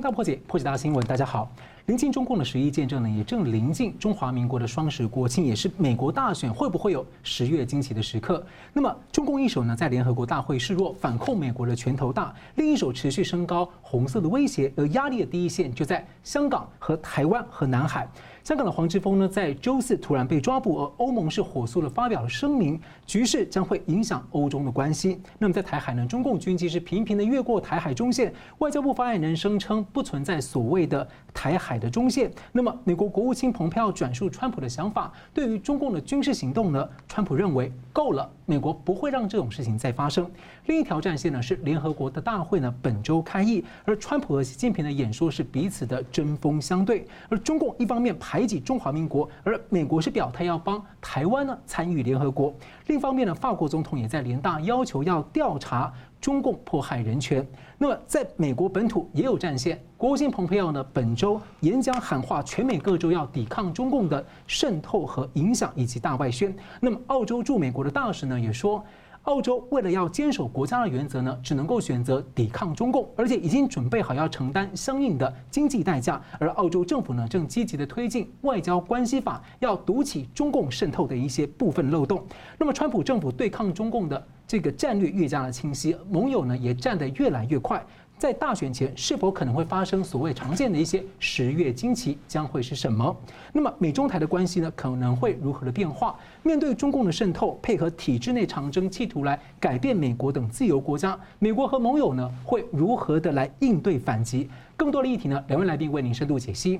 闻大破解，破解大新闻。大家好，临近中共的十一建政呢，也正临近中华民国的双十国庆，也是美国大选会不会有十月惊奇的时刻？那么，中共一手呢，在联合国大会示弱，反控美国的拳头大；另一手持续升高红色的威胁，而压力的第一线就在香港和台湾和南海。香港的黄之锋呢，在周四突然被抓捕，而欧盟是火速的发表了声明，局势将会影响欧中的关系。那么在台海呢，中共军机是频频的越过台海中线，外交部发言人声称不存在所谓的台海的中线。那么美国国务卿蓬佩奥转述川普的想法，对于中共的军事行动呢，川普认为够了，美国不会让这种事情再发生。另一条战线呢，是联合国的大会呢，本周开议，而川普和习近平的演说是彼此的针锋相对，而中共一方面排挤中华民国，而美国是表态要帮台湾呢参与联合国。另一方面呢，法国总统也在联大要求要调查中共迫害人权。那么在美国本土也有战线，国务卿蓬佩奥呢本周演讲喊话全美各州要抵抗中共的渗透和影响以及大外宣。那么澳洲驻美国的大使呢也说。澳洲为了要坚守国家的原则呢，只能够选择抵抗中共，而且已经准备好要承担相应的经济代价。而澳洲政府呢，正积极的推进外交关系法，要堵起中共渗透的一些部分漏洞。那么，川普政府对抗中共的这个战略越加的清晰，盟友呢也站得越来越快。在大选前，是否可能会发生所谓常见的一些十月惊奇，将会是什么？那么美中台的关系呢，可能会如何的变化？面对中共的渗透，配合体制内长征，企图来改变美国等自由国家，美国和盟友呢，会如何的来应对反击？更多的议题呢，两位来宾为您深度解析。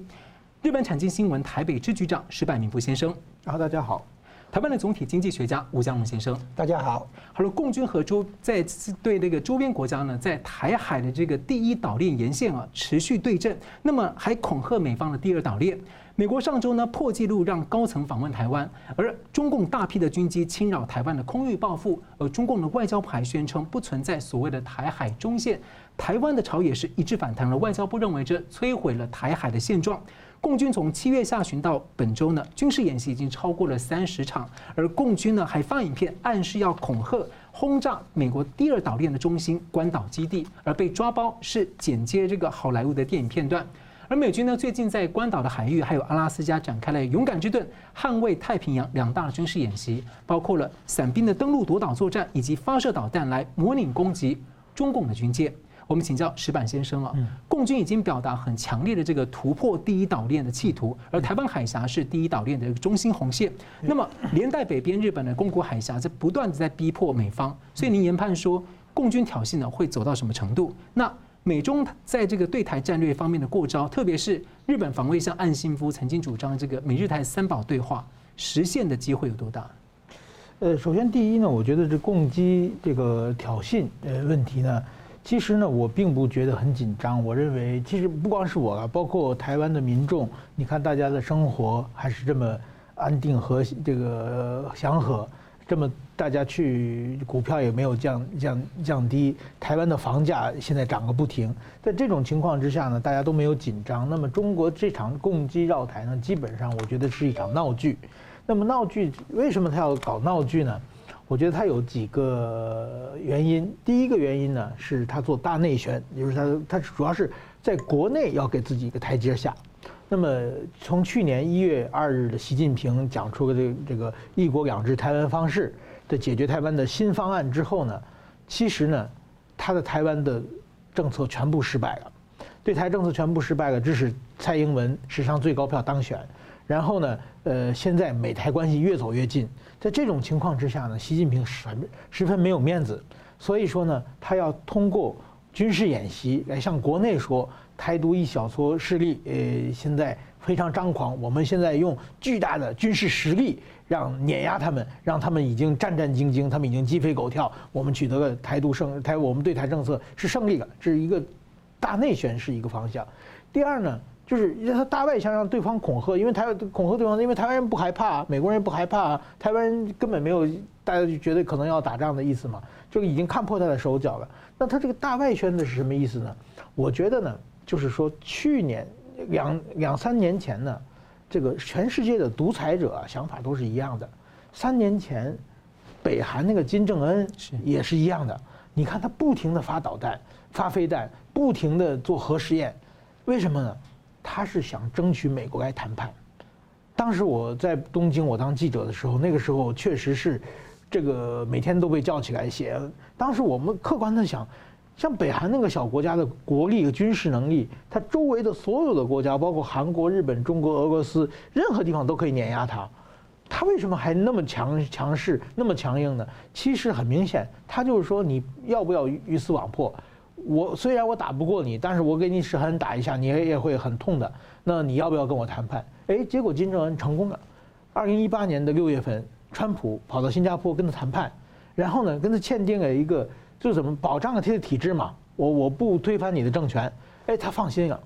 日本产经新闻台北支局长石柏明夫先生，然后大家好。台湾的总体经济学家吴江龙先生，大家好。好了，共军和周在对那个周边国家呢，在台海的这个第一岛链沿线啊，持续对阵，那么还恐吓美方的第二岛链。美国上周呢破纪录让高层访问台湾，而中共大批的军机侵扰台湾的空域报复，而中共的外交部还宣称不存在所谓的台海中线。台湾的朝野是一致反弹了，外交部认为这摧毁了台海的现状。共军从七月下旬到本周呢，军事演习已经超过了三十场，而共军呢还放影片暗示要恐吓轰炸美国第二岛链的中心关岛基地，而被抓包是剪接这个好莱坞的电影片段。而美军呢最近在关岛的海域还有阿拉斯加展开了勇敢之盾、捍卫太平洋两大军事演习，包括了伞兵的登陆夺岛作战以及发射导弹来模拟攻击中共的军舰。我们请教石板先生啊，共军已经表达很强烈的这个突破第一岛链的企图，而台湾海峡是第一岛链的一个中心红线。那么连带北边日本的宫古海峡在不断的在逼迫美方，所以您研判说共军挑衅呢会走到什么程度？那美中在这个对台战略方面的过招，特别是日本防卫相岸信夫曾经主张这个美日台三保对话实现的机会有多大？呃，首先第一呢，我觉得这共机这个挑衅呃问题呢。其实呢，我并不觉得很紧张。我认为，其实不光是我啊，包括台湾的民众，你看大家的生活还是这么安定和这个祥和，这么大家去股票也没有降降降低，台湾的房价现在涨个不停。在这种情况之下呢，大家都没有紧张。那么中国这场共机绕台呢，基本上我觉得是一场闹剧。那么闹剧为什么他要搞闹剧呢？我觉得他有几个原因。第一个原因呢，是他做大内宣，就是他他主要是在国内要给自己一个台阶下。那么从去年一月二日的习近平讲出了这这个“一国两制”台湾方式的解决台湾的新方案之后呢，其实呢，他的台湾的政策全部失败了，对台政策全部失败了，致使蔡英文史上最高票当选。然后呢，呃，现在美台关系越走越近，在这种情况之下呢，习近平十十分没有面子，所以说呢，他要通过军事演习来向国内说，台独一小撮势力，呃，现在非常张狂，我们现在用巨大的军事实力让碾压他们，让他们已经战战兢兢，他们已经鸡飞狗跳，我们取得了台独胜台，我们对台政策是胜利了，这是一个大内宣是一个方向。第二呢？就是让他大外向让对方恐吓，因为台湾恐吓对方，因为台湾人不害怕，美国人不害怕，台湾人根本没有大家就觉得可能要打仗的意思嘛，就已经看破他的手脚了。那他这个大外宣的是什么意思呢？我觉得呢，就是说去年两两三年前呢，这个全世界的独裁者啊想法都是一样的。三年前，北韩那个金正恩也是一样的。你看他不停的发导弹、发飞弹，不停的做核试验。为什么呢？他是想争取美国来谈判。当时我在东京，我当记者的时候，那个时候确实是，这个每天都被叫起来写。当时我们客观的想，像北韩那个小国家的国力和军事能力，它周围的所有的国家，包括韩国、日本、中国、俄罗斯，任何地方都可以碾压它。他为什么还那么强强势、那么强硬呢？其实很明显，他就是说你要不要鱼死网破？我虽然我打不过你，但是我给你使狠打一下，你也会很痛的。那你要不要跟我谈判？哎，结果金正恩成功了。二零一八年的六月份，川普跑到新加坡跟他谈判，然后呢，跟他签订了一个。就怎么保障了他的体制嘛？我我不推翻你的政权，哎，他放心了。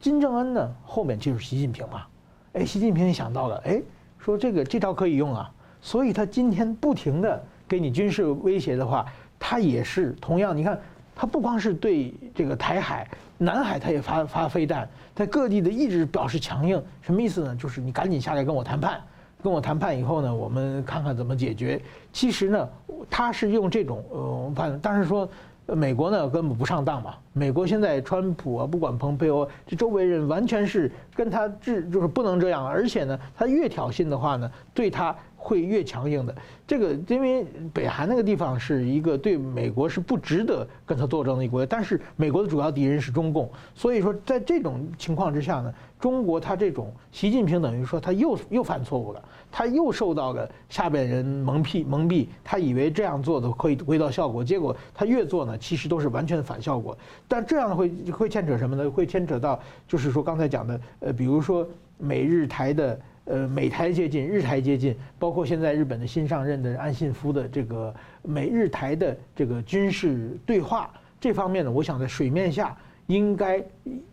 金正恩呢，后面就是习近平嘛，哎，习近平也想到了，哎，说这个这招可以用啊，所以他今天不停的给你军事威胁的话，他也是同样，你看他不光是对这个台海、南海，他也发发飞弹，在各地的一直表示强硬，什么意思呢？就是你赶紧下来跟我谈判。跟我谈判以后呢，我们看看怎么解决。其实呢，他是用这种呃判，但是说美国呢根本不上当嘛。美国现在川普啊，不管蓬佩奥，这周围人完全是跟他治，就是不能这样。而且呢，他越挑衅的话呢，对他。会越强硬的，这个因为北韩那个地方是一个对美国是不值得跟他作证的一个国家，但是美国的主要敌人是中共，所以说在这种情况之下呢，中国他这种习近平等于说他又又犯错误了，他又受到了下边人蒙蔽蒙蔽，他以为这样做的可以回到效果，结果他越做呢，其实都是完全反效果。但这样会会牵扯什么呢？会牵扯到就是说刚才讲的，呃，比如说美日台的。呃，美台接近，日台接近，包括现在日本的新上任的安信夫的这个美日台的这个军事对话这方面呢，我想在水面下应该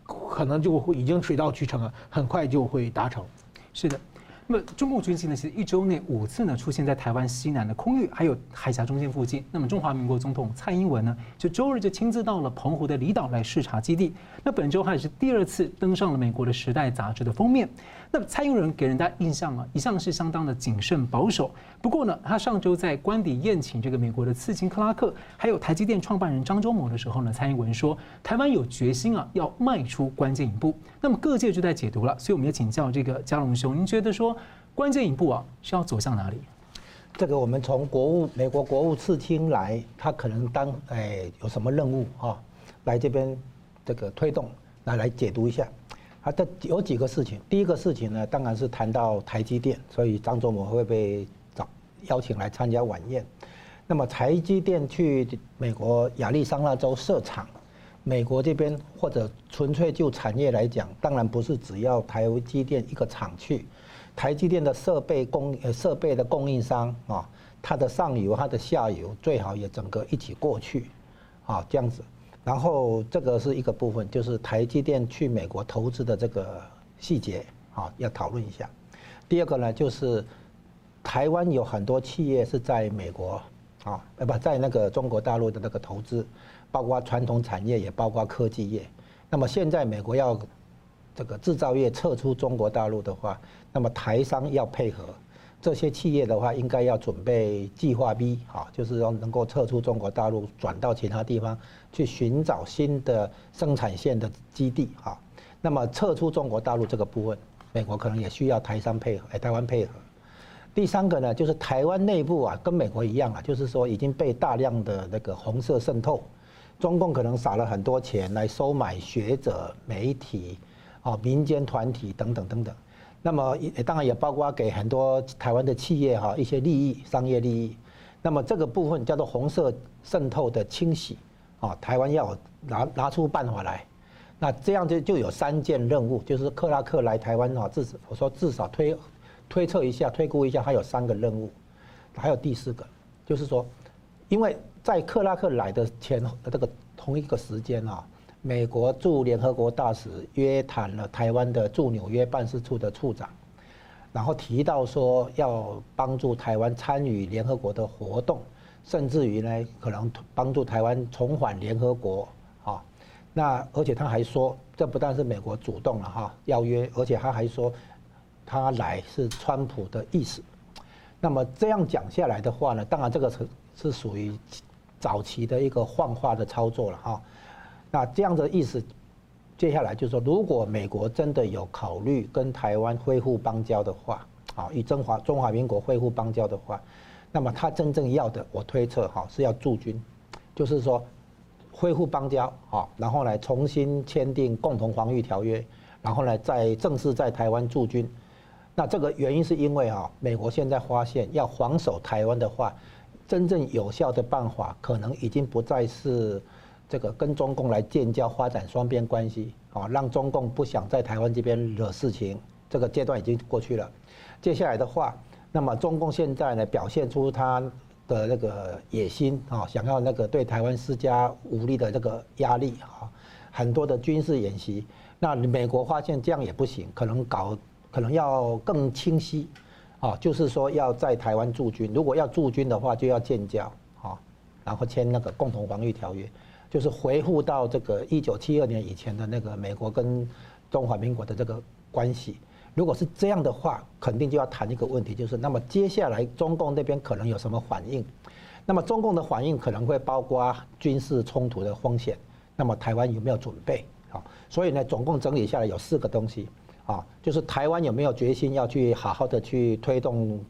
可能就会已经水到渠成了，很快就会达成。是的。那么中共军机呢，其实一周内五次呢出现在台湾西南的空域，还有海峡中间附近。那么中华民国总统蔡英文呢，就周日就亲自到了澎湖的离岛来视察基地。那本周还是第二次登上了美国的《时代》杂志的封面。那么蔡英文给人家印象啊，一向是相当的谨慎保守。不过呢，他上周在官邸宴请这个美国的刺青克拉克，还有台积电创办人张忠谋的时候呢，蔡英文说，台湾有决心啊，要迈出关键一步。那么各界就在解读了，所以我们也请教这个佳龙兄，您觉得说？关键一步啊，是要走向哪里？这个我们从国务美国国务次卿来，他可能当哎有什么任务啊？来这边这个推动，来来解读一下。啊，这有几个事情。第一个事情呢，当然是谈到台积电，所以张忠谋会被找邀请来参加晚宴。那么台积电去美国亚利桑那州设厂，美国这边或者纯粹就产业来讲，当然不是只要台积电一个厂去。台积电的设备供呃设备的供应商啊，它的上游、它的下游最好也整个一起过去，啊这样子。然后这个是一个部分，就是台积电去美国投资的这个细节啊，要讨论一下。第二个呢，就是台湾有很多企业是在美国啊，呃不在那个中国大陆的那个投资，包括传统产业，也包括科技业。那么现在美国要这个制造业撤出中国大陆的话，那么台商要配合，这些企业的话，应该要准备计划 B 啊，就是说能够撤出中国大陆，转到其他地方去寻找新的生产线的基地啊。那么撤出中国大陆这个部分，美国可能也需要台商配合，哎，台湾配合。第三个呢，就是台湾内部啊，跟美国一样啊，就是说已经被大量的那个红色渗透，中共可能撒了很多钱来收买学者、媒体。哦，民间团体等等等等，那么也当然也包括给很多台湾的企业哈一些利益、商业利益。那么这个部分叫做红色渗透的清洗，啊，台湾要拿拿出办法来。那这样就就有三件任务，就是克拉克来台湾哈，至少我说至少推推测一下、推估一下，他有三个任务。还有第四个，就是说，因为在克拉克来的前这个同一个时间啊。美国驻联合国大使约谈了台湾的驻纽约办事处的处长，然后提到说要帮助台湾参与联合国的活动，甚至于呢可能帮助台湾重返联合国啊。那而且他还说，这不但是美国主动了哈邀约，而且他还说他来是川普的意思。那么这样讲下来的话呢，当然这个是是属于早期的一个幻化的操作了哈。那这样的意思，接下来就是说，如果美国真的有考虑跟台湾恢复邦交的话，啊，与中华中华民国恢复邦交的话，那么他真正要的，我推测哈是要驻军，就是说恢复邦交啊，然后来重新签订共同防御条约，然后呢再正式在台湾驻军。那这个原因是因为啊，美国现在发现要防守台湾的话，真正有效的办法可能已经不再是。这个跟中共来建交、发展双边关系，啊，让中共不想在台湾这边惹事情，这个阶段已经过去了。接下来的话，那么中共现在呢，表现出他的那个野心啊，想要那个对台湾施加武力的这个压力啊，很多的军事演习。那美国发现这样也不行，可能搞，可能要更清晰，啊，就是说要在台湾驻军。如果要驻军的话，就要建交啊，然后签那个共同防御条约。就是回复到这个一九七二年以前的那个美国跟中华民国的这个关系，如果是这样的话，肯定就要谈一个问题，就是那么接下来中共那边可能有什么反应？那么中共的反应可能会包括军事冲突的风险，那么台湾有没有准备？啊，所以呢，总共整理下来有四个东西，啊，就是台湾有没有决心要去好好的去推动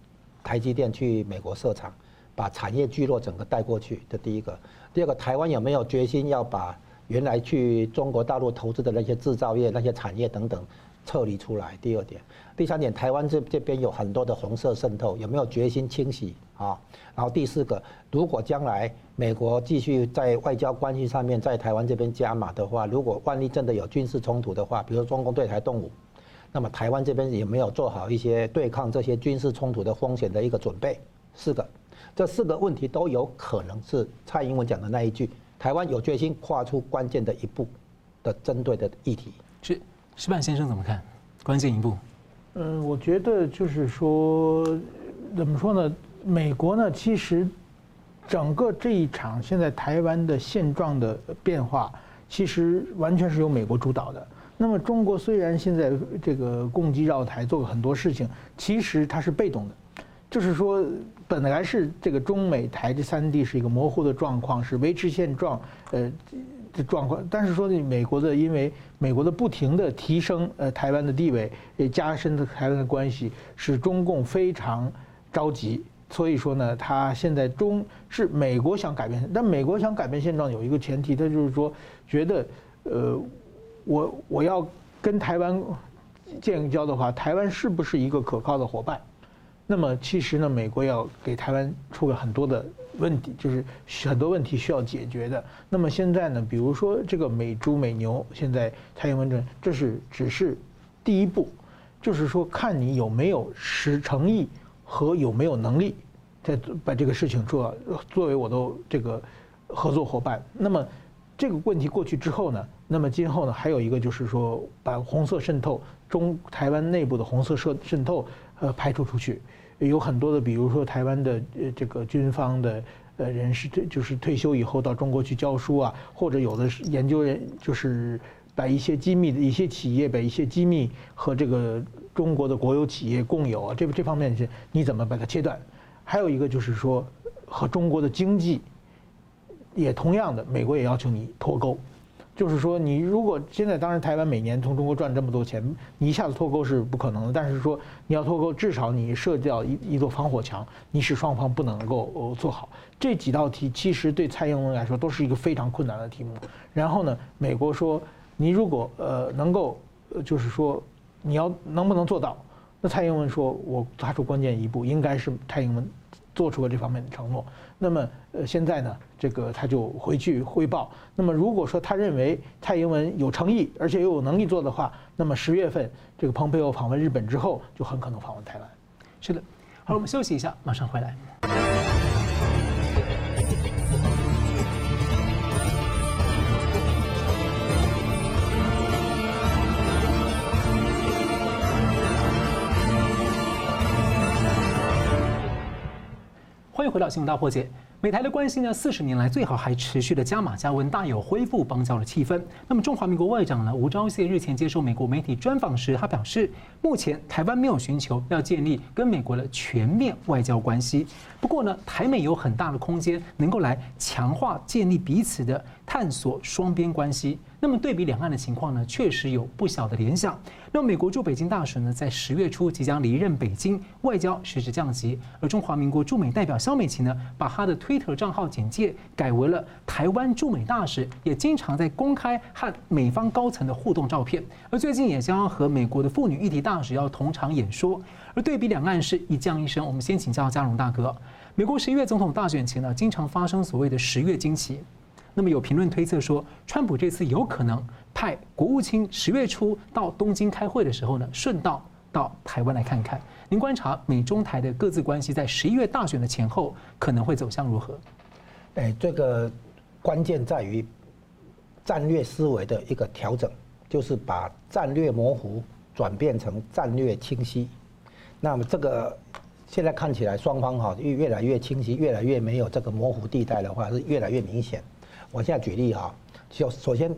台积电去美国设厂，把产业聚落整个带过去，这第一个。第二个，台湾有没有决心要把原来去中国大陆投资的那些制造业、那些产业等等撤离出来？第二点，第三点，台湾这这边有很多的红色渗透，有没有决心清洗啊？然后第四个，如果将来美国继续在外交关系上面在台湾这边加码的话，如果万一真的有军事冲突的话，比如中共对台动武，那么台湾这边有没有做好一些对抗这些军事冲突的风险的一个准备？四个。这四个问题都有可能是蔡英文讲的那一句：“台湾有决心跨出关键的一步”的针对的议题。是，石板先生怎么看？关键一步？嗯，我觉得就是说，怎么说呢？美国呢，其实整个这一场现在台湾的现状的变化，其实完全是由美国主导的。那么中国虽然现在这个攻击绕台做了很多事情，其实它是被动的。就是说，本来是这个中美台这三地是一个模糊的状况，是维持现状，呃，的状况。但是说呢，美国的因为美国的不停的提升，呃，台湾的地位，也加深的台湾的关系，使中共非常着急。所以说呢，他现在中是美国想改变，但美国想改变现状有一个前提，他就是说觉得，呃，我我要跟台湾建交的话，台湾是不是一个可靠的伙伴？那么其实呢，美国要给台湾出了很多的问题，就是很多问题需要解决的。那么现在呢，比如说这个美猪美牛，现在蔡英文这这是只是第一步，就是说看你有没有实诚意和有没有能力，再把这个事情做作为我的这个合作伙伴。那么这个问题过去之后呢，那么今后呢，还有一个就是说把红色渗透中台湾内部的红色渗渗透呃排除出去。有很多的，比如说台湾的呃这个军方的呃人士退就是退休以后到中国去教书啊，或者有的是研究人就是把一些机密的一些企业，把一些机密和这个中国的国有企业共有啊，这这方面是你怎么把它切断？还有一个就是说和中国的经济也同样的，美国也要求你脱钩。就是说，你如果现在当然台湾每年从中国赚这么多钱，你一下子脱钩是不可能的。但是说你要脱钩，至少你设掉一一座防火墙，你使双方不能够做好。这几道题其实对蔡英文来说都是一个非常困难的题目。然后呢，美国说你如果呃能够，就是说你要能不能做到？那蔡英文说我踏出关键一步，应该是蔡英文。做出了这方面的承诺，那么呃现在呢，这个他就回去汇报。那么如果说他认为蔡英文有诚意，而且又有能力做的话，那么十月份这个蓬佩奥访问日本之后，就很可能访问台湾。是的，好，我们休息一下，马上回来。欢迎回到新闻大破解。美台的关系呢，四十年来最好还持续的加码加温，大有恢复邦交的气氛。那么，中华民国外长呢吴钊燮日前接受美国媒体专访时，他表示，目前台湾没有寻求要建立跟美国的全面外交关系。不过呢，台美有很大的空间能够来强化建立彼此的探索双边关系。那么对比两岸的情况呢，确实有不小的联想。那美国驻北京大使呢，在十月初即将离任北京，外交实质降级。而中华民国驻美代表萧美琴呢，把她的推特账号简介改为了台湾驻美大使，也经常在公开和美方高层的互动照片。而最近也将要和美国的妇女议题大使要同场演说。而对比两岸是一降一升，我们先请教佳龙大哥。美国十一月总统大选前呢，经常发生所谓的十月惊奇。那么有评论推测说，川普这次有可能派国务卿十月初到东京开会的时候呢，顺道到台湾来看看。您观察美中台的各自关系，在十一月大选的前后可能会走向如何？哎，这个关键在于战略思维的一个调整，就是把战略模糊转变成战略清晰。那么这个现在看起来双方哈越越来越清晰，越来越没有这个模糊地带的话，是越来越明显。我现在举例哈，就首先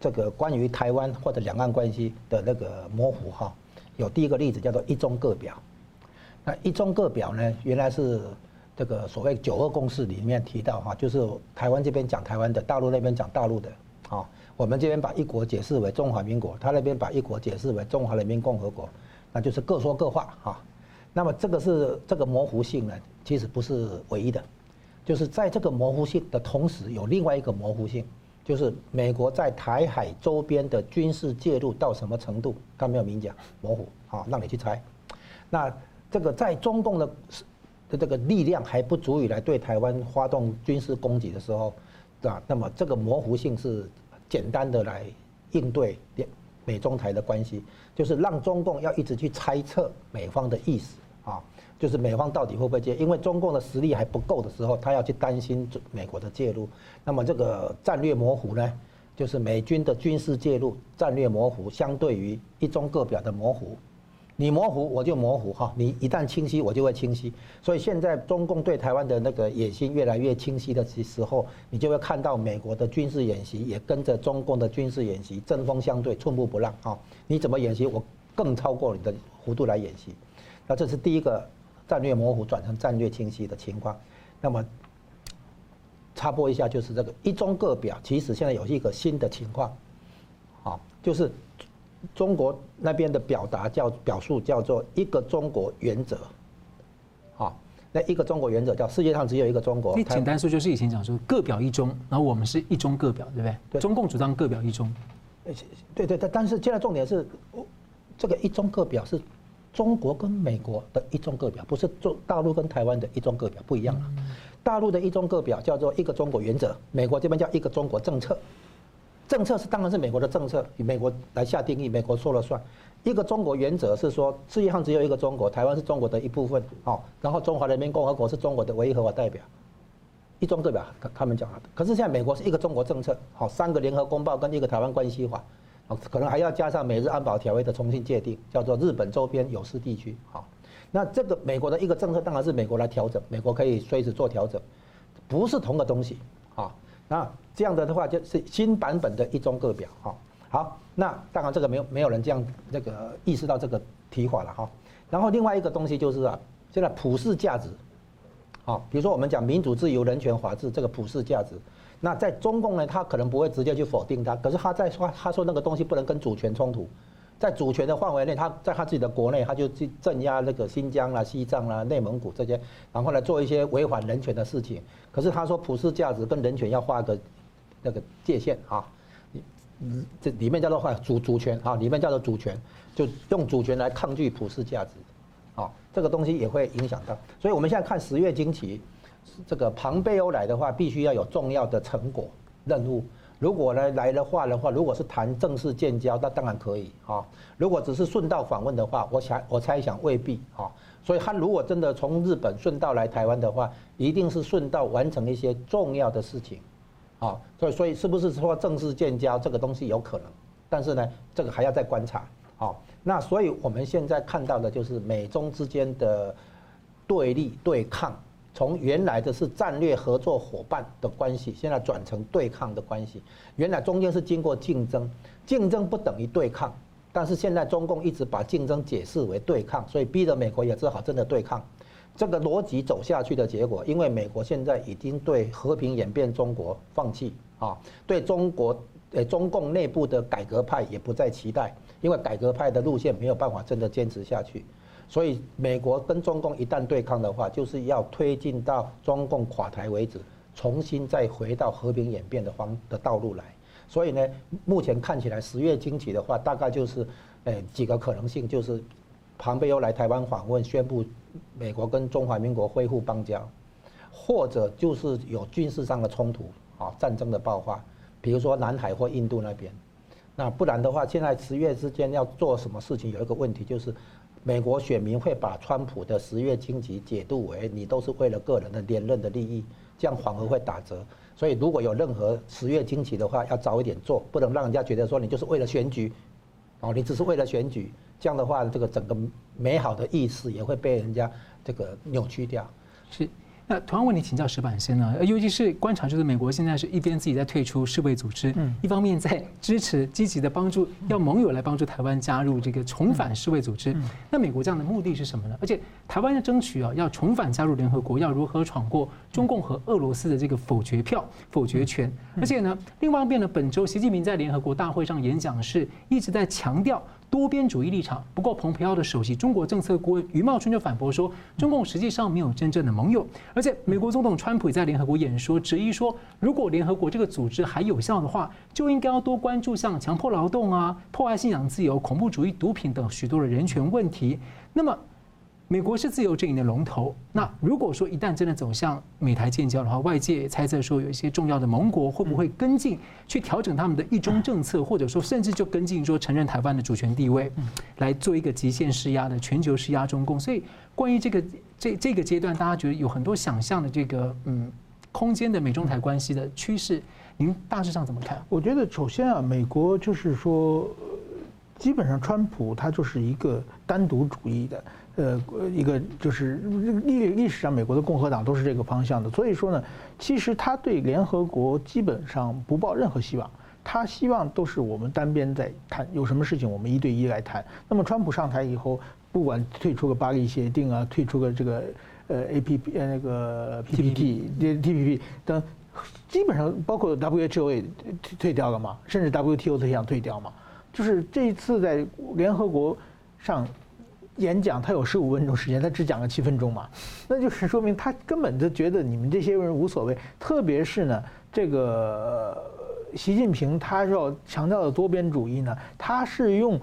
这个关于台湾或者两岸关系的那个模糊哈，有第一个例子叫做一中各表。那一中各表呢，原来是这个所谓九二共识里面提到哈，就是台湾这边讲台湾的，大陆那边讲大陆的啊。我们这边把一国解释为中华民国，他那边把一国解释为中华人民共和国。那就是各说各话哈，那么这个是这个模糊性呢，其实不是唯一的，就是在这个模糊性的同时，有另外一个模糊性，就是美国在台海周边的军事介入到什么程度，他没有明讲，模糊啊，让你去猜。那这个在中共的的这个力量还不足以来对台湾发动军事攻击的时候，啊，那么这个模糊性是简单的来应对美中台的关系，就是让中共要一直去猜测美方的意思，就是美方到底会不会介入，因为中共的实力还不够的时候，他要去担心美国的介入。那么这个战略模糊呢，就是美军的军事介入战略模糊，相对于一中各表的模糊。你模糊我就模糊哈，你一旦清晰我就会清晰。所以现在中共对台湾的那个野心越来越清晰的时候，你就会看到美国的军事演习也跟着中共的军事演习针锋相对，寸步不让啊！你怎么演习，我更超过你的弧度来演习。那这是第一个战略模糊转成战略清晰的情况。那么插播一下，就是这个一中各表，其实现在有一个新的情况，啊，就是。中国那边的表达叫表述叫做一个中国原则，啊，那一个中国原则叫世界上只有一个中国。你简单说就是以前讲说各表一中，然后我们是一中各表，对不对？对。中共主张各表一中。对对对，但是现在重点是，这个一中各表是中国跟美国的一中各表，不是中大陆跟台湾的一中各表不一样了。大陆的一中各表叫做一个中国原则，美国这边叫一个中国政策。政策是当然是美国的政策，以美国来下定义，美国说了算。一个中国原则是说，世界上只有一个中国，台湾是中国的一部分，好，然后中华人民共和国是中国的唯一合法代表。一中各表，他们讲了。可是现在美国是一个中国政策，好，三个联合公报跟一个台湾关系法，可能还要加上美日安保条约的重新界定，叫做日本周边有事地区，好。那这个美国的一个政策当然是美国来调整，美国可以随时做调整，不是同个东西，啊。那这样的的话，就是新版本的一中各表哈。好，那当然这个没有没有人这样那个意识到这个提法了哈。然后另外一个东西就是啊，现在普世价值，好，比如说我们讲民主、自由、人权、法治这个普世价值，那在中共呢，他可能不会直接去否定它，可是他在说他说那个东西不能跟主权冲突。在主权的范围内，他在他自己的国内，他就去镇压那个新疆啦、西藏啦、内蒙古这些，然后来做一些违反人权的事情。可是他说，普世价值跟人权要画个那个界限啊你，这里面叫做主主权啊，里面叫做主权，就用主权来抗拒普世价值，啊，这个东西也会影响到。所以我们现在看十月惊奇，这个庞贝欧来的话，必须要有重要的成果任务。如果呢来的话的话，如果是谈正式建交，那当然可以啊。如果只是顺道访问的话，我想我猜想未必啊。所以他如果真的从日本顺道来台湾的话，一定是顺道完成一些重要的事情，啊。所以所以是不是说正式建交这个东西有可能？但是呢，这个还要再观察。啊，那所以我们现在看到的就是美中之间的对立对抗。从原来的是战略合作伙伴的关系，现在转成对抗的关系。原来中间是经过竞争，竞争不等于对抗，但是现在中共一直把竞争解释为对抗，所以逼得美国也只好真的对抗。这个逻辑走下去的结果，因为美国现在已经对和平演变中国放弃啊，对中国呃，中共内部的改革派也不再期待，因为改革派的路线没有办法真的坚持下去。所以，美国跟中共一旦对抗的话，就是要推进到中共垮台为止，重新再回到和平演变的方的道路来。所以呢，目前看起来十月惊奇的话，大概就是，呃，几个可能性，就是，庞贝欧来台湾访问，宣布美国跟中华民国恢复邦交，或者就是有军事上的冲突啊，战争的爆发，比如说南海或印度那边。那不然的话，现在十月之间要做什么事情，有一个问题就是。美国选民会把川普的十月经济解读为你都是为了个人的连任的利益，这样反而会打折。所以如果有任何十月经济的话，要早一点做，不能让人家觉得说你就是为了选举，哦，你只是为了选举，这样的话，这个整个美好的意思也会被人家这个扭曲掉。是。那同样问题请教石板先呢？尤其是观察，就是美国现在是一边自己在退出世卫组织，嗯，一方面在支持积极的帮助，要盟友来帮助台湾加入这个重返世卫组织。那美国这样的目的是什么呢？而且台湾要争取啊，要重返加入联合国，要如何闯过中共和俄罗斯的这个否决票、否决权？而且呢，另外一边呢，本周习近平在联合国大会上演讲是一直在强调。多边主义立场。不过，蓬佩奥的首席中国政策顾问余茂春就反驳说，中共实际上没有真正的盟友。而且，美国总统川普也在联合国演说，质疑说，如果联合国这个组织还有效的话，就应该要多关注像强迫劳动啊、破坏信仰自由、恐怖主义、毒品等许多的人权问题。那么，美国是自由阵营的龙头，那如果说一旦真的走向美台建交的话，外界猜测说有一些重要的盟国会不会跟进去调整他们的一中政策，或者说甚至就跟进说承认台湾的主权地位，来做一个极限施压的全球施压中共。所以关于这个这这个阶段，大家觉得有很多想象的这个嗯空间的美中台关系的趋势，您大致上怎么看？我觉得首先啊，美国就是说，基本上川普他就是一个单独主义的。呃，一个就是历历史上美国的共和党都是这个方向的，所以说呢，其实他对联合国基本上不抱任何希望，他希望都是我们单边在谈，有什么事情我们一对一来谈。那么川普上台以后，不管退出个巴黎协定啊，退出个这个呃 A P P 呃那个 P P T T P P 等，基本上包括 W H O 也退退掉了嘛，甚至 W T O 都想退掉嘛，就是这一次在联合国上。演讲他有十五分钟时间，他只讲了七分钟嘛，那就是说明他根本就觉得你们这些人无所谓。特别是呢，这个习近平他要强调的多边主义呢，他是用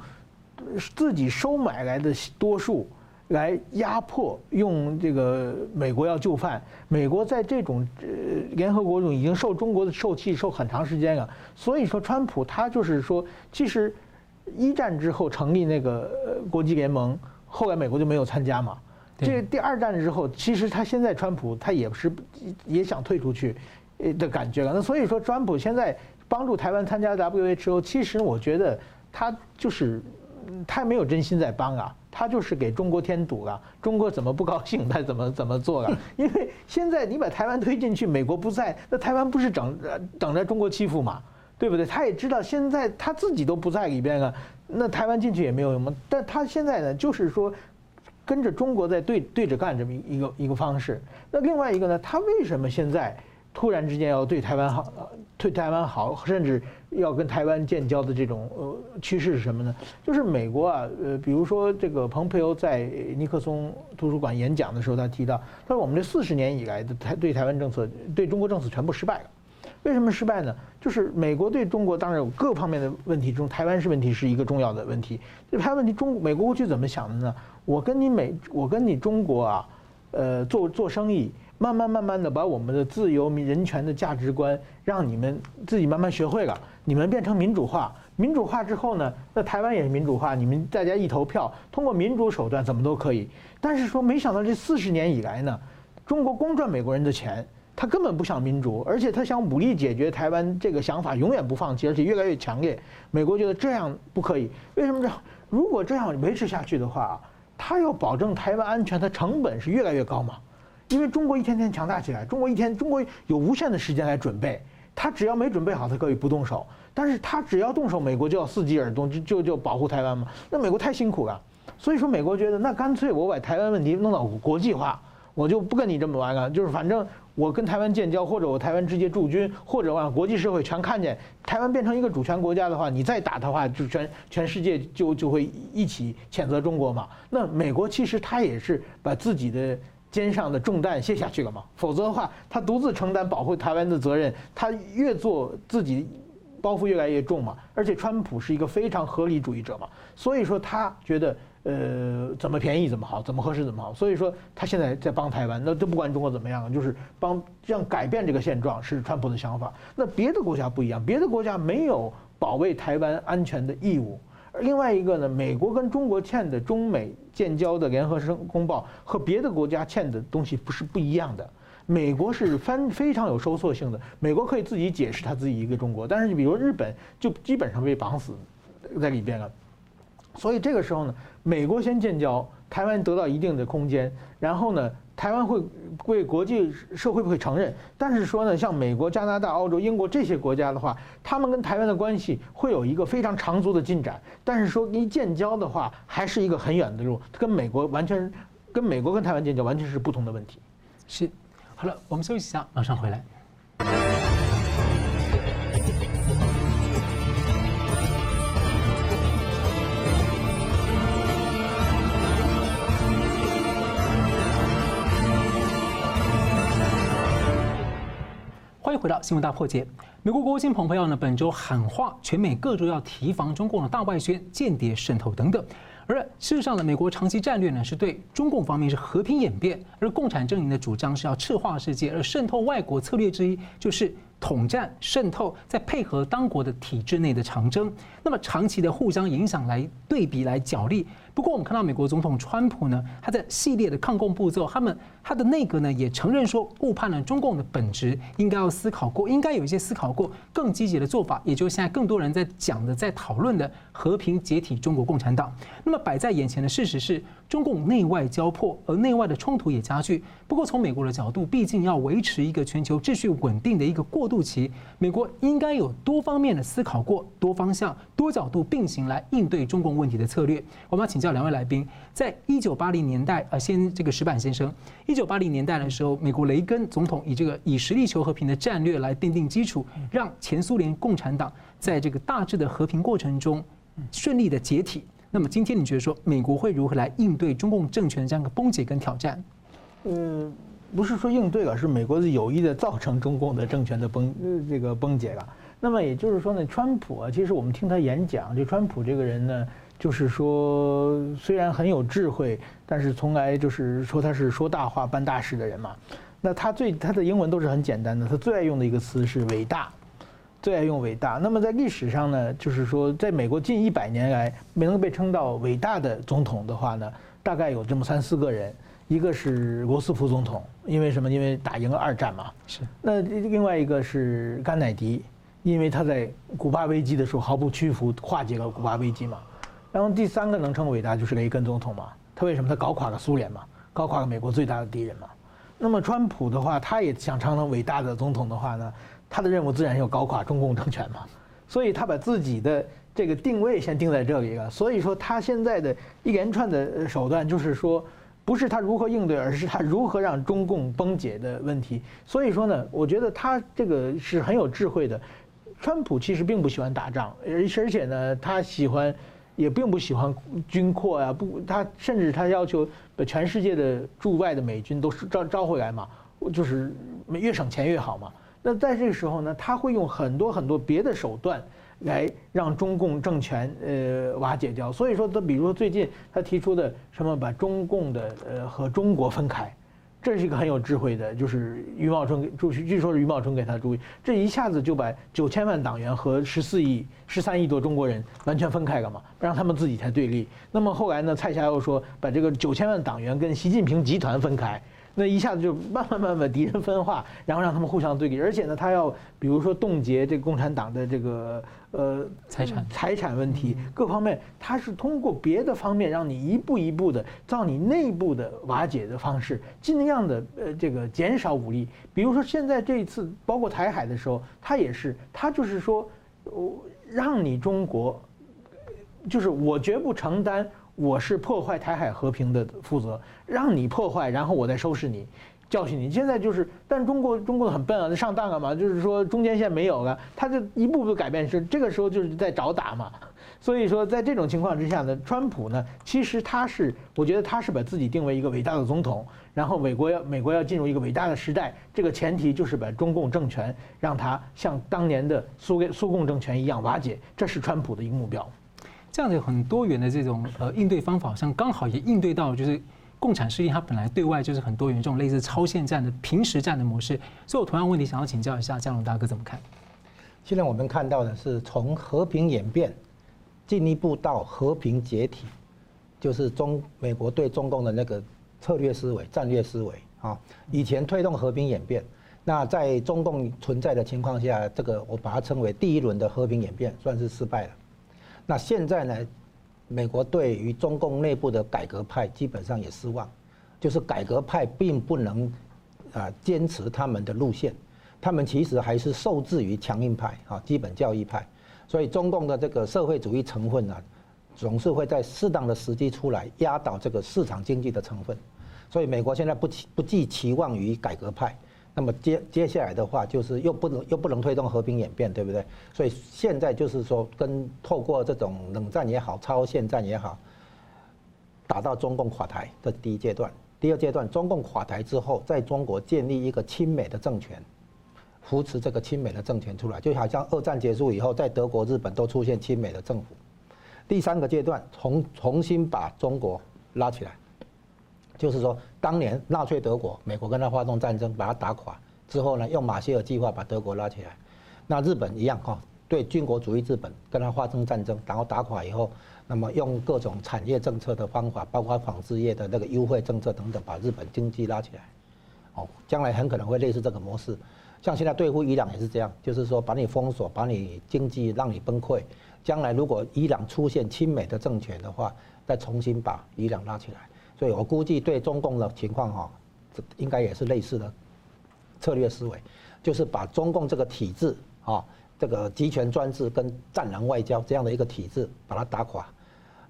自己收买来的多数来压迫，用这个美国要就范。美国在这种呃联合国中已经受中国的受气受很长时间了，所以说川普他就是说，其实一战之后成立那个国际联盟。后来美国就没有参加嘛。这第二战之后，其实他现在川普他也是也想退出去，的感觉了。那所以说，川普现在帮助台湾参加 WHO，其实我觉得他就是他没有真心在帮啊，他就是给中国添堵了。中国怎么不高兴，他怎么怎么做了？因为现在你把台湾推进去，美国不在，那台湾不是等等着中国欺负嘛？对不对？他也知道现在他自己都不在里边了。那台湾进去也没有用嘛，但他现在呢，就是说跟着中国在对对着干这么一个一个方式。那另外一个呢，他为什么现在突然之间要对台湾好，对台湾好，甚至要跟台湾建交的这种呃趋势是什么呢？就是美国啊，呃，比如说这个蓬佩奥在尼克松图书馆演讲的时候，他提到，他说我们这四十年以来的台对台湾政策，对中国政策全部失败了。为什么失败呢？就是美国对中国当然有各方面的问题中，台湾是问题是一个重要的问题。这台湾问题，中美国过去怎么想的呢？我跟你美，我跟你中国啊，呃，做做生意，慢慢慢慢的把我们的自由、民人权的价值观，让你们自己慢慢学会了，你们变成民主化。民主化之后呢，那台湾也是民主化，你们大家一投票，通过民主手段怎么都可以。但是说没想到这四十年以来呢，中国光赚美国人的钱。他根本不想民主，而且他想武力解决台湾这个想法永远不放弃，而且越来越强烈。美国觉得这样不可以，为什么这样？如果这样维持下去的话，他要保证台湾安全，他成本是越来越高嘛。因为中国一天天强大起来，中国一天中国有无限的时间来准备，他只要没准备好，他可以不动手。但是他只要动手，美国就要伺机而动，就就就保护台湾嘛。那美国太辛苦了，所以说美国觉得那干脆我把台湾问题弄到国际化。我就不跟你这么玩了。就是反正我跟台湾建交，或者我台湾直接驻军，或者让国际社会全看见台湾变成一个主权国家的话，你再打的话，就全全世界就就会一起谴责中国嘛。那美国其实他也是把自己的肩上的重担卸下去了嘛。否则的话，他独自承担保护台湾的责任，他越做自己。包袱越来越重嘛，而且川普是一个非常合理主义者嘛，所以说他觉得呃怎么便宜怎么好，怎么合适怎么好，所以说他现在在帮台湾，那都不管中国怎么样，就是帮让改变这个现状是川普的想法。那别的国家不一样，别的国家没有保卫台湾安全的义务。另外一个呢，美国跟中国签的中美建交的联合声公报和别的国家签的东西不是不一样的。美国是翻非常有收缩性的，美国可以自己解释他自己一个中国，但是你比如日本就基本上被绑死在里边了，所以这个时候呢，美国先建交，台湾得到一定的空间，然后呢，台湾会为国际社会不会承认，但是说呢，像美国、加拿大、澳洲、英国这些国家的话，他们跟台湾的关系会有一个非常长足的进展，但是说一建交的话，还是一个很远的路，跟美国完全跟美国跟台湾建交完全是不同的问题，是。好了，我们休息一下，马上回来。回到新闻大破解。美国国务卿蓬佩奥呢，本周喊话，全美各州要提防中共的大外宣、间谍渗透等等。而事实上呢，美国长期战略呢是对中共方面是和平演变，而共产阵营的主张是要赤化世界，而渗透外国策略之一就是统战、渗透，再配合当国的体制内的长征，那么长期的互相影响来对比来角力。不过我们看到美国总统川普呢，他在系列的抗共步骤，他们他的内阁呢也承认说误判了中共的本质，应该要思考过，应该有一些思考过更积极的做法，也就是现在更多人在讲的、在讨论的和平解体中国共产党。那么摆在眼前的事实是，中共内外交迫，而内外的冲突也加剧。不过从美国的角度，毕竟要维持一个全球秩序稳定的一个过渡期，美国应该有多方面的思考过，多方向、多角度并行来应对中共问题的策略。我们要请教两位来宾，在一九八零年代，呃，先这个石板先生，一九八零年代的时候，美国雷根总统以这个以实力求和平的战略来奠定基础，让前苏联共产党在这个大致的和平过程中顺利的解体。那么今天你觉得说，美国会如何来应对中共政权的这样一个崩解跟挑战？嗯。不是说应对了，是美国是有意的造成中共的政权的崩这个崩解了。那么也就是说呢，川普啊，其实我们听他演讲，就川普这个人呢，就是说虽然很有智慧，但是从来就是说他是说大话办大事的人嘛。那他最他的英文都是很简单的，他最爱用的一个词是伟大，最爱用伟大。那么在历史上呢，就是说在美国近一百年来没能被称到伟大的总统的话呢，大概有这么三四个人。一个是罗斯福总统，因为什么？因为打赢了二战嘛。是。那另外一个是甘乃迪，因为他在古巴危机的时候毫不屈服，化解了古巴危机嘛。然后第三个能称伟大就是雷根总统嘛。他为什么？他搞垮了苏联嘛，搞垮了美国最大的敌人嘛。那么川普的话，他也想成为伟大的总统的话呢，他的任务自然要搞垮中共政权嘛。所以他把自己的这个定位先定在这里了。所以说他现在的一连串的手段就是说。不是他如何应对，而是他如何让中共崩解的问题。所以说呢，我觉得他这个是很有智慧的。川普其实并不喜欢打仗，而而且呢，他喜欢，也并不喜欢军扩啊，不，他甚至他要求把全世界的驻外的美军都招招回来嘛，就是越省钱越好嘛。那在这个时候呢，他会用很多很多别的手段。来让中共政权呃瓦解掉，所以说他比如说最近他提出的什么把中共的呃和中国分开，这是一个很有智慧的，就是余茂春据据说是余茂春给他的主意，这一下子就把九千万党员和十四亿十三亿多中国人完全分开了嘛，让他们自己才对立。那么后来呢，蔡霞又说把这个九千万党员跟习近平集团分开。那一下子就慢慢慢慢敌人分化，然后让他们互相对立，而且呢，他要比如说冻结这个共产党的这个呃财产财产问题各方面，他是通过别的方面让你一步一步的照你内部的瓦解的方式，尽量的呃这个减少武力。比如说现在这一次包括台海的时候，他也是他就是说，我让你中国，就是我绝不承担。我是破坏台海和平的负责，让你破坏，然后我再收拾你。教训你，现在就是，但中国中国很笨啊，上当了嘛，就是说中间线没有了，他就一步步改变，是这个时候就是在找打嘛。所以说，在这种情况之下呢，川普呢，其实他是，我觉得他是把自己定为一个伟大的总统，然后美国要美国要进入一个伟大的时代，这个前提就是把中共政权让他像当年的苏苏共政权一样瓦解，这是川普的一个目标。这样的很多元的这种呃应对方法，像刚好也应对到就是。共产势力它本来对外就是很多元这种类似超限战的平时战的模式，所以我同样问题想要请教一下江龙大哥怎么看？现在我们看到的是从和平演变，进一步到和平解体，就是中美国对中共的那个策略思维、战略思维啊。以前推动和平演变，那在中共存在的情况下，这个我把它称为第一轮的和平演变，算是失败了。那现在呢？美国对于中共内部的改革派基本上也失望，就是改革派并不能啊坚持他们的路线，他们其实还是受制于强硬派啊基本教义派，所以中共的这个社会主义成分呢，总是会在适当的时机出来压倒这个市场经济的成分，所以美国现在不期不寄期望于改革派。那么接接下来的话就是又不能又不能推动和平演变，对不对？所以现在就是说，跟透过这种冷战也好，超限战也好，打到中共垮台的第一阶段。第二阶段，中共垮台之后，在中国建立一个亲美的政权，扶持这个亲美的政权出来，就好像二战结束以后，在德国、日本都出现亲美的政府。第三个阶段，重重新把中国拉起来。就是说，当年纳粹德国，美国跟他发动战争，把他打垮之后呢，用马歇尔计划把德国拉起来。那日本一样哈，对军国主义日本跟他发生战争，然后打垮以后，那么用各种产业政策的方法，包括纺织业的那个优惠政策等等，把日本经济拉起来。哦，将来很可能会类似这个模式。像现在对付伊朗也是这样，就是说把你封锁，把你经济让你崩溃。将来如果伊朗出现亲美的政权的话，再重新把伊朗拉起来。所以我估计对中共的情况哈，应该也是类似的策略思维，就是把中共这个体制啊，这个集权专制跟战狼外交这样的一个体制，把它打垮。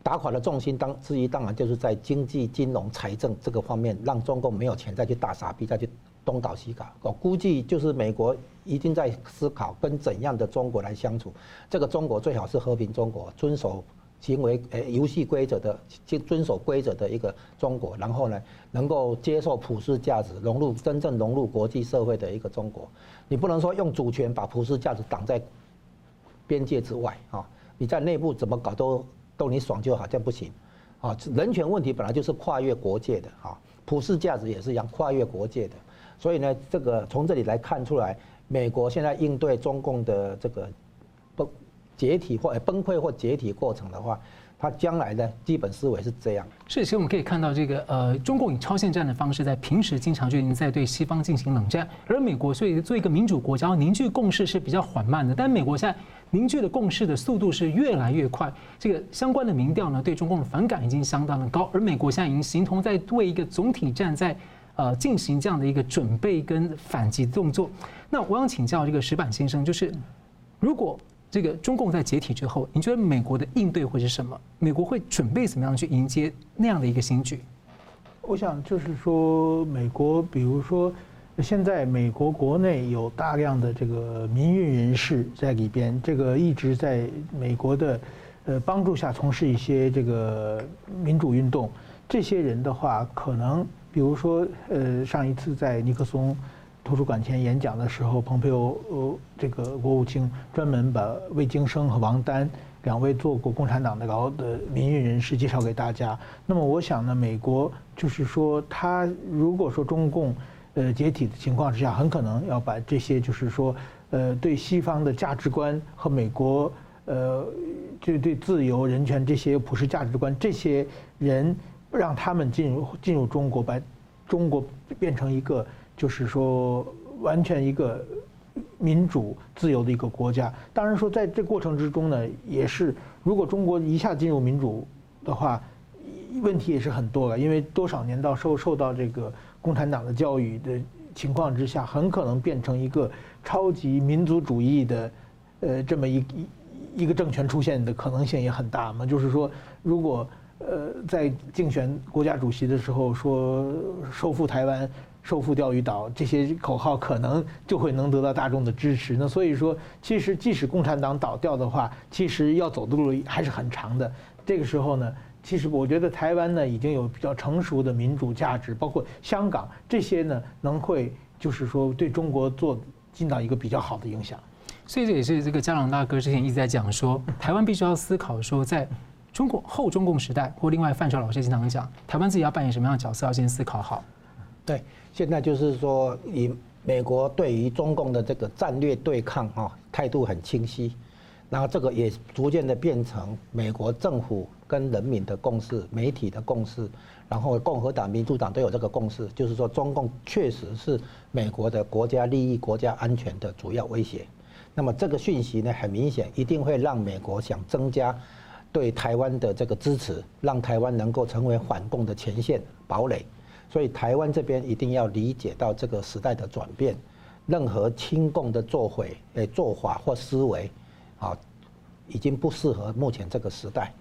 打垮的重心当之一，当然就是在经济、金融、财政这个方面，让中共没有钱再去大傻逼，再去东搞西搞。我估计就是美国一定在思考跟怎样的中国来相处。这个中国最好是和平中国，遵守。行为呃游戏规则的，遵遵守规则的一个中国，然后呢，能够接受普世价值，融入真正融入国际社会的一个中国。你不能说用主权把普世价值挡在边界之外啊！你在内部怎么搞都都你爽就好，这样不行啊！人权问题本来就是跨越国界的啊，普世价值也是一样跨越国界的。所以呢，这个从这里来看出来，美国现在应对中共的这个不。解体或崩溃或解体过程的话，它将来的基本思维是这样。是，其实我们可以看到，这个呃，中共以超限战的方式，在平时经常就已经在对西方进行冷战，而美国所以做一个民主国家凝聚共识是比较缓慢的。但美国现在凝聚的共识的速度是越来越快。这个相关的民调呢，对中共的反感已经相当的高，而美国现在已经形同在为一个总体战在呃进行这样的一个准备跟反击动作。那我想请教这个石板先生，就是如果。这个中共在解体之后，你觉得美国的应对会是什么？美国会准备怎么样去迎接那样的一个新局？我想就是说，美国比如说，现在美国国内有大量的这个民运人士在里边，这个一直在美国的呃帮助下从事一些这个民主运动。这些人的话，可能比如说呃上一次在尼克松。图书馆前演讲的时候，蓬佩奥呃，这个国务卿专门把魏京生和王丹两位做过共产党的牢的民运人士介绍给大家。那么我想呢，美国就是说，他如果说中共呃解体的情况之下，很可能要把这些就是说呃对西方的价值观和美国呃就对自由人权这些普世价值观这些人让他们进入进入中国，把中国变成一个。就是说，完全一个民主自由的一个国家。当然说，在这过程之中呢，也是如果中国一下进入民主的话，问题也是很多了。因为多少年到受受到这个共产党的教育的情况之下，很可能变成一个超级民族主义的，呃，这么一一一个政权出现的可能性也很大嘛。就是说，如果呃，在竞选国家主席的时候说收复台湾、收复钓鱼岛这些口号，可能就会能得到大众的支持。那所以说，其实即使共产党倒掉的话，其实要走的路还是很长的。这个时候呢，其实我觉得台湾呢已经有比较成熟的民主价值，包括香港这些呢，能会就是说对中国做尽到一个比较好的影响。所以这也是这个家长大哥之前一直在讲说，台湾必须要思考说在。中国后中共时代，或另外范超老师经常讲，台湾自己要扮演什么样的角色，要先思考好。对，现在就是说，以美国对于中共的这个战略对抗啊，态度很清晰，然后这个也逐渐的变成美国政府跟人民的共识，媒体的共识，然后共和党、民主党都有这个共识，就是说中共确实是美国的国家利益、国家安全的主要威胁。那么这个讯息呢，很明显一定会让美国想增加。对台湾的这个支持，让台湾能够成为反共的前线堡垒，所以台湾这边一定要理解到这个时代的转变，任何亲共的作为、诶做法或思维，啊，已经不适合目前这个时代，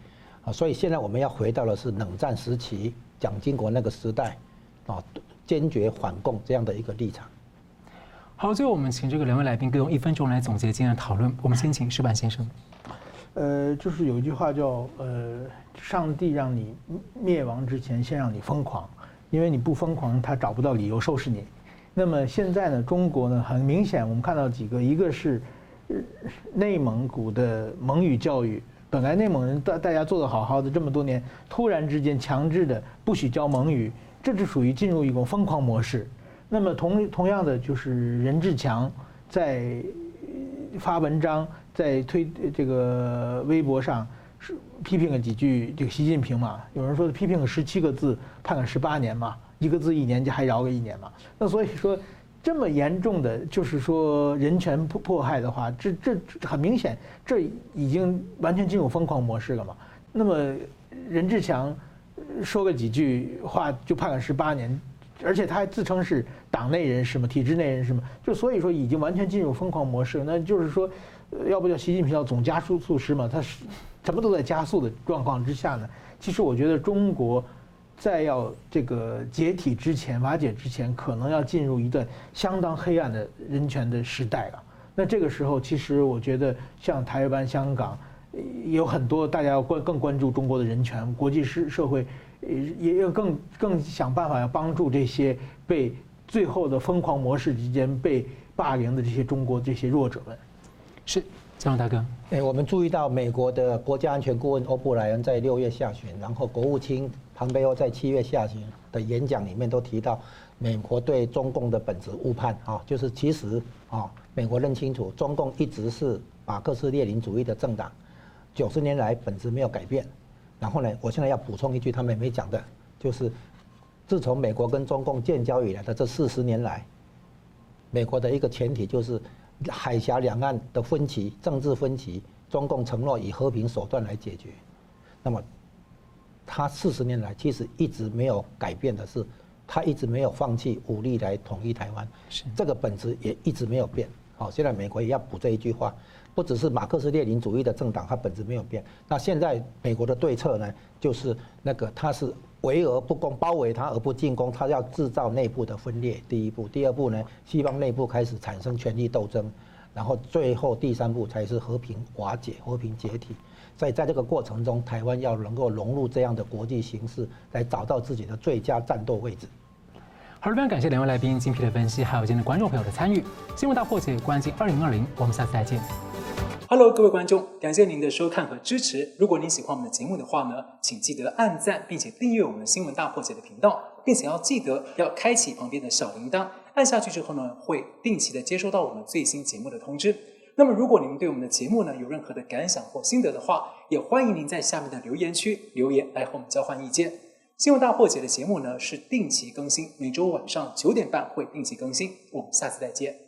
啊，所以现在我们要回到的是冷战时期蒋经国那个时代，啊，坚决反共这样的一个立场。好，最后我们请这个两位来宾各用一分钟来总结今天的讨论。我们先请石板先生。呃，就是有一句话叫“呃，上帝让你灭亡之前，先让你疯狂，因为你不疯狂，他找不到理由收拾你。”那么现在呢，中国呢，很明显，我们看到几个，一个是内蒙古的蒙语教育，本来内蒙人大大家做的好好的这么多年，突然之间强制的不许教蒙语，这是属于进入一种疯狂模式。那么同同样的，就是任志强在发文章。在推这个微博上批评了几句这个习近平嘛？有人说批评了十七个字，判了十八年嘛，一个字一年就还饶个一年嘛？那所以说这么严重的就是说人权迫迫害的话，这这很明显，这已经完全进入疯狂模式了嘛？那么任志强说个几句话就判了十八年，而且他还自称是党内人士嘛，体制内人士嘛，就所以说已经完全进入疯狂模式，那就是说。要不叫习近平叫总加速速师嘛？他是什么都在加速的状况之下呢？其实我觉得中国在要这个解体之前、瓦解之前，可能要进入一段相当黑暗的人权的时代了。那这个时候，其实我觉得像台湾、香港，有很多大家要关更关注中国的人权，国际社社会也要更更想办法要帮助这些被最后的疯狂模式之间被霸凌的这些中国这些弱者们。是，佳龙大哥。哎，我们注意到美国的国家安全顾问欧布莱恩在六月下旬，然后国务卿庞贝欧在七月下旬的演讲里面都提到，美国对中共的本质误判啊，就是其实啊，美国认清楚中共一直是马克思列宁主义的政党，九十年来本质没有改变。然后呢，我现在要补充一句，他们没讲的，就是自从美国跟中共建交以来的这四十年来，美国的一个前提就是。海峡两岸的分歧，政治分歧，中共承诺以和平手段来解决。那么，他四十年来其实一直没有改变的是，他一直没有放弃武力来统一台湾。这个本质也一直没有变。好，现在美国也要补这一句话，不只是马克思列宁主义的政党，它本质没有变。那现在美国的对策呢，就是那个他是。围而不攻，包围他而不进攻，他要制造内部的分裂。第一步，第二步呢，西方内部开始产生权力斗争，然后最后第三步才是和平瓦解、和平解体。所以在这个过程中，台湾要能够融入这样的国际形势，来找到自己的最佳战斗位置。好，非常感谢两位来宾精辟的分析，还有今天的观众朋友的参与。新闻大破解，关注二零二零，我们下次再见。Hello，各位观众，感谢您的收看和支持。如果您喜欢我们的节目的话呢，请记得按赞，并且订阅我们新闻大破解的频道，并且要记得要开启旁边的小铃铛，按下去之后呢，会定期的接收到我们最新节目的通知。那么，如果您对我们的节目呢有任何的感想或心得的话，也欢迎您在下面的留言区留言来和我们交换意见。新闻大破解的节目呢是定期更新，每周晚上九点半会定期更新。我们下次再见。